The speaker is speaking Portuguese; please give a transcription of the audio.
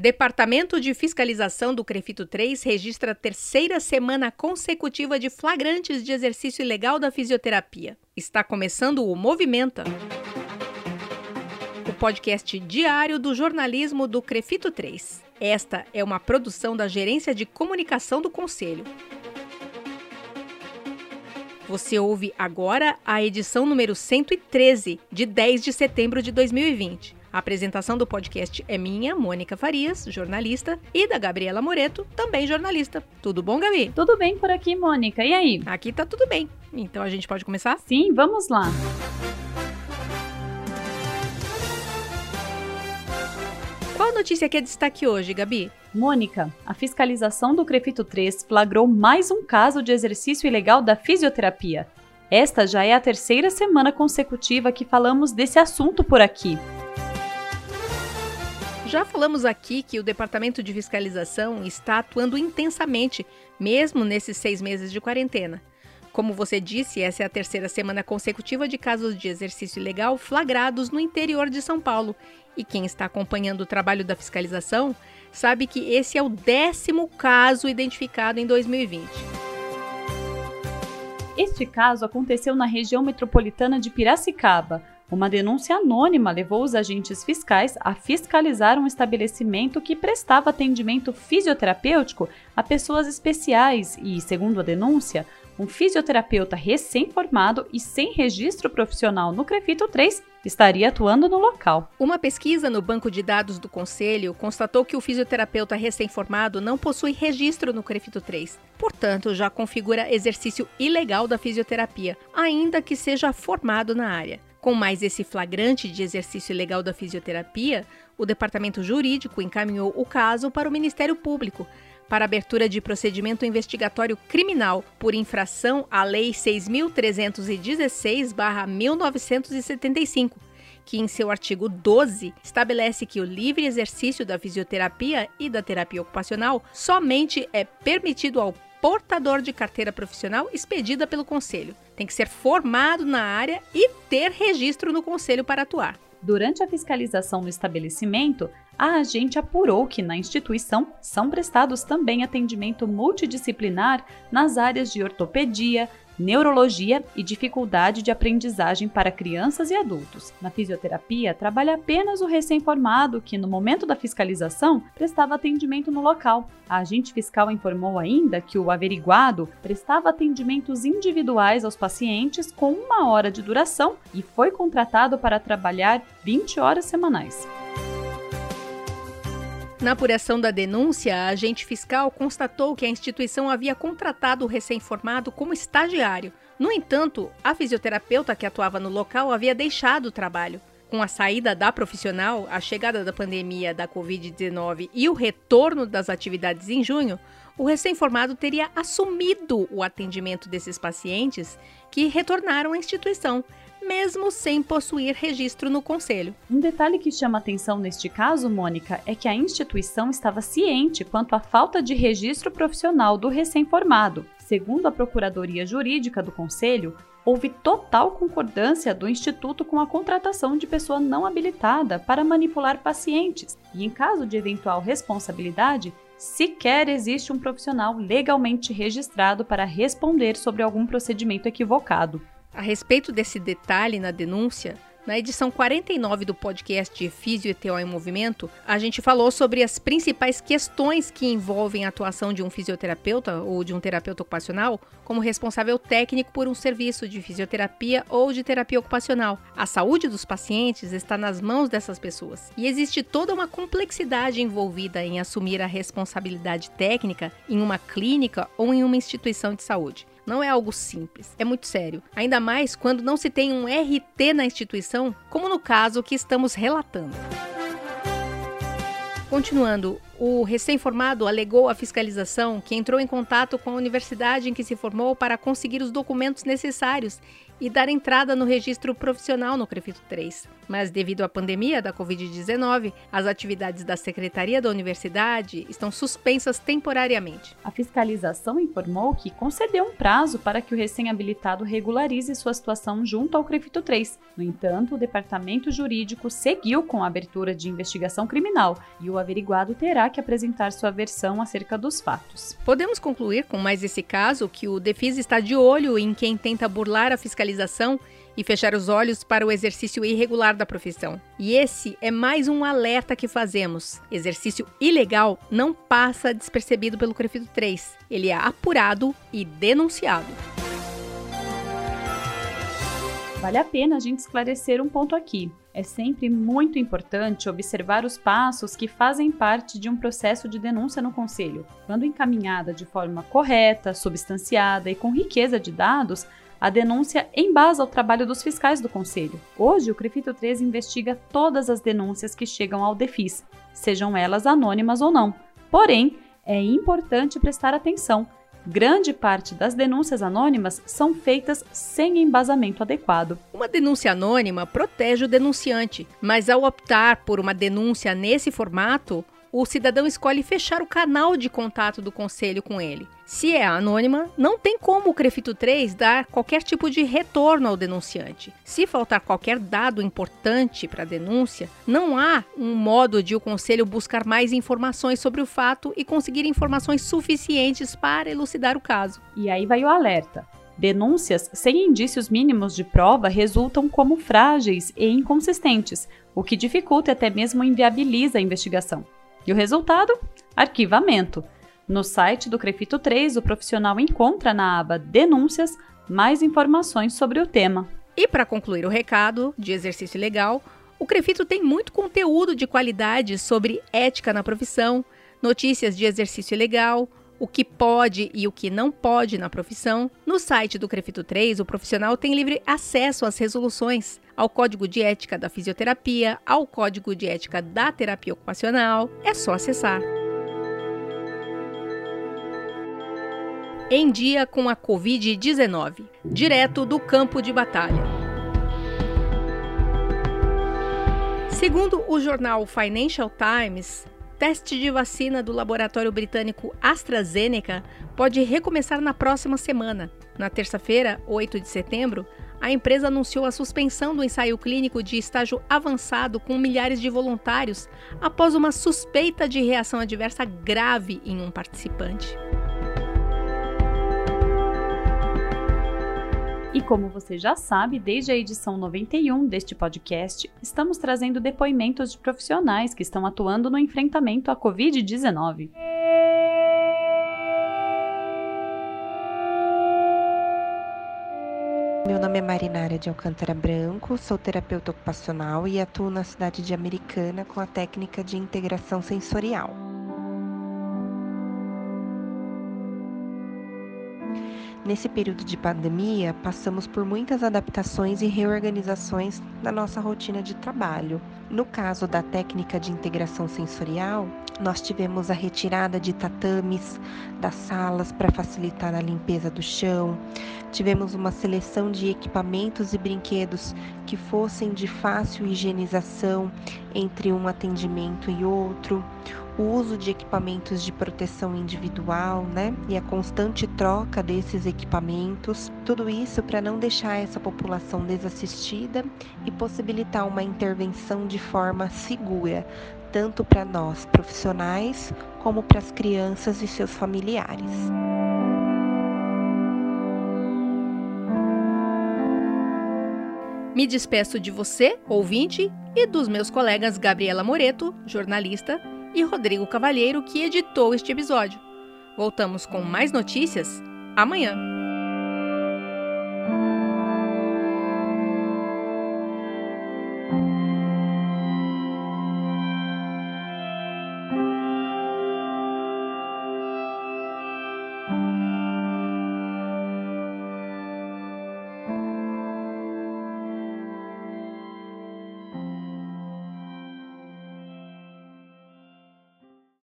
Departamento de Fiscalização do Crefito 3 registra a terceira semana consecutiva de flagrantes de exercício ilegal da fisioterapia. Está começando o Movimenta. O podcast diário do jornalismo do Crefito 3. Esta é uma produção da Gerência de Comunicação do Conselho. Você ouve agora a edição número 113, de 10 de setembro de 2020. A apresentação do podcast é minha, Mônica Farias, jornalista, e da Gabriela Moreto, também jornalista. Tudo bom, Gabi? Tudo bem por aqui, Mônica. E aí? Aqui tá tudo bem. Então a gente pode começar? Sim, vamos lá. Qual notícia que é destaque hoje, Gabi? Mônica, a fiscalização do Crefito 3 flagrou mais um caso de exercício ilegal da fisioterapia. Esta já é a terceira semana consecutiva que falamos desse assunto por aqui. Já falamos aqui que o Departamento de Fiscalização está atuando intensamente, mesmo nesses seis meses de quarentena. Como você disse, essa é a terceira semana consecutiva de casos de exercício ilegal flagrados no interior de São Paulo. E quem está acompanhando o trabalho da fiscalização sabe que esse é o décimo caso identificado em 2020. Este caso aconteceu na região metropolitana de Piracicaba, uma denúncia anônima levou os agentes fiscais a fiscalizar um estabelecimento que prestava atendimento fisioterapêutico a pessoas especiais e, segundo a denúncia, um fisioterapeuta recém-formado e sem registro profissional no Crefito 3 estaria atuando no local. Uma pesquisa no banco de dados do Conselho constatou que o fisioterapeuta recém-formado não possui registro no Crefito 3. Portanto, já configura exercício ilegal da fisioterapia, ainda que seja formado na área. Com mais esse flagrante de exercício ilegal da fisioterapia, o Departamento Jurídico encaminhou o caso para o Ministério Público para abertura de procedimento investigatório criminal por infração à Lei 6.316-1975, que, em seu artigo 12, estabelece que o livre exercício da fisioterapia e da terapia ocupacional somente é permitido ao portador de carteira profissional expedida pelo Conselho. Tem que ser formado na área e ter registro no Conselho para atuar. Durante a fiscalização no estabelecimento, a agente apurou que na instituição são prestados também atendimento multidisciplinar nas áreas de ortopedia, neurologia e dificuldade de aprendizagem para crianças e adultos. Na fisioterapia, trabalha apenas o recém-formado que, no momento da fiscalização, prestava atendimento no local. A agente fiscal informou ainda que o averiguado prestava atendimentos individuais aos pacientes com uma hora de duração e foi contratado para trabalhar 20 horas semanais. Na apuração da denúncia, a agente fiscal constatou que a instituição havia contratado o recém-formado como estagiário. No entanto, a fisioterapeuta que atuava no local havia deixado o trabalho. Com a saída da profissional, a chegada da pandemia da Covid-19 e o retorno das atividades em junho, o recém-formado teria assumido o atendimento desses pacientes que retornaram à instituição, mesmo sem possuir registro no conselho. Um detalhe que chama atenção neste caso, Mônica, é que a instituição estava ciente quanto à falta de registro profissional do recém-formado. Segundo a Procuradoria Jurídica do Conselho, houve total concordância do Instituto com a contratação de pessoa não habilitada para manipular pacientes, e em caso de eventual responsabilidade, sequer existe um profissional legalmente registrado para responder sobre algum procedimento equivocado. A respeito desse detalhe na denúncia, na edição 49 do podcast Físio ETO em Movimento, a gente falou sobre as principais questões que envolvem a atuação de um fisioterapeuta ou de um terapeuta ocupacional como responsável técnico por um serviço de fisioterapia ou de terapia ocupacional. A saúde dos pacientes está nas mãos dessas pessoas e existe toda uma complexidade envolvida em assumir a responsabilidade técnica em uma clínica ou em uma instituição de saúde. Não é algo simples, é muito sério. Ainda mais quando não se tem um RT na instituição, como no caso que estamos relatando. Continuando, o recém-formado alegou à fiscalização que entrou em contato com a universidade em que se formou para conseguir os documentos necessários e dar entrada no registro profissional no CREFITO 3. Mas devido à pandemia da Covid-19, as atividades da Secretaria da Universidade estão suspensas temporariamente. A fiscalização informou que concedeu um prazo para que o recém-habilitado regularize sua situação junto ao CREFITO 3. No entanto, o departamento jurídico seguiu com a abertura de investigação criminal e o averiguado terá que apresentar sua versão acerca dos fatos. Podemos concluir com mais esse caso que o DEFIS está de olho em quem tenta burlar a fiscalização e fechar os olhos para o exercício irregular da profissão. E esse é mais um alerta que fazemos. Exercício ilegal não passa despercebido pelo CREFITO 3. Ele é apurado e denunciado. Vale a pena a gente esclarecer um ponto aqui. É sempre muito importante observar os passos que fazem parte de um processo de denúncia no Conselho. Quando encaminhada de forma correta, substanciada e com riqueza de dados, a denúncia embasa o trabalho dos fiscais do Conselho. Hoje, o CREFITO 3 investiga todas as denúncias que chegam ao DEFIS, sejam elas anônimas ou não. Porém, é importante prestar atenção. Grande parte das denúncias anônimas são feitas sem embasamento adequado. Uma denúncia anônima protege o denunciante, mas ao optar por uma denúncia nesse formato, o cidadão escolhe fechar o canal de contato do conselho com ele. Se é anônima, não tem como o Crefito 3 dar qualquer tipo de retorno ao denunciante. Se faltar qualquer dado importante para a denúncia, não há um modo de o conselho buscar mais informações sobre o fato e conseguir informações suficientes para elucidar o caso. E aí vai o alerta. Denúncias sem indícios mínimos de prova resultam como frágeis e inconsistentes, o que dificulta e até mesmo inviabiliza a investigação. E o resultado? Arquivamento. No site do Crefito 3, o profissional encontra na aba Denúncias mais informações sobre o tema. E para concluir o recado de exercício legal, o Crefito tem muito conteúdo de qualidade sobre ética na profissão, notícias de exercício legal, o que pode e o que não pode na profissão. No site do Crefito 3, o profissional tem livre acesso às resoluções, ao código de ética da fisioterapia, ao código de ética da terapia ocupacional. É só acessar. Em dia com a Covid-19, direto do campo de batalha. Segundo o jornal Financial Times, teste de vacina do laboratório britânico AstraZeneca pode recomeçar na próxima semana. Na terça-feira, 8 de setembro, a empresa anunciou a suspensão do ensaio clínico de estágio avançado com milhares de voluntários após uma suspeita de reação adversa grave em um participante. E como você já sabe, desde a edição 91 deste podcast, estamos trazendo depoimentos de profissionais que estão atuando no enfrentamento à Covid-19. Meu nome é Marinária de Alcântara Branco, sou terapeuta ocupacional e atuo na cidade de Americana com a técnica de integração sensorial. Nesse período de pandemia, passamos por muitas adaptações e reorganizações na nossa rotina de trabalho. No caso da técnica de integração sensorial, nós tivemos a retirada de tatames das salas para facilitar a limpeza do chão, tivemos uma seleção de equipamentos e brinquedos que fossem de fácil higienização entre um atendimento e outro o uso de equipamentos de proteção individual, né? E a constante troca desses equipamentos, tudo isso para não deixar essa população desassistida e possibilitar uma intervenção de forma segura, tanto para nós profissionais como para as crianças e seus familiares. Me despeço de você, ouvinte, e dos meus colegas Gabriela Moreto, jornalista, e Rodrigo Cavalheiro, que editou este episódio. Voltamos com mais notícias amanhã.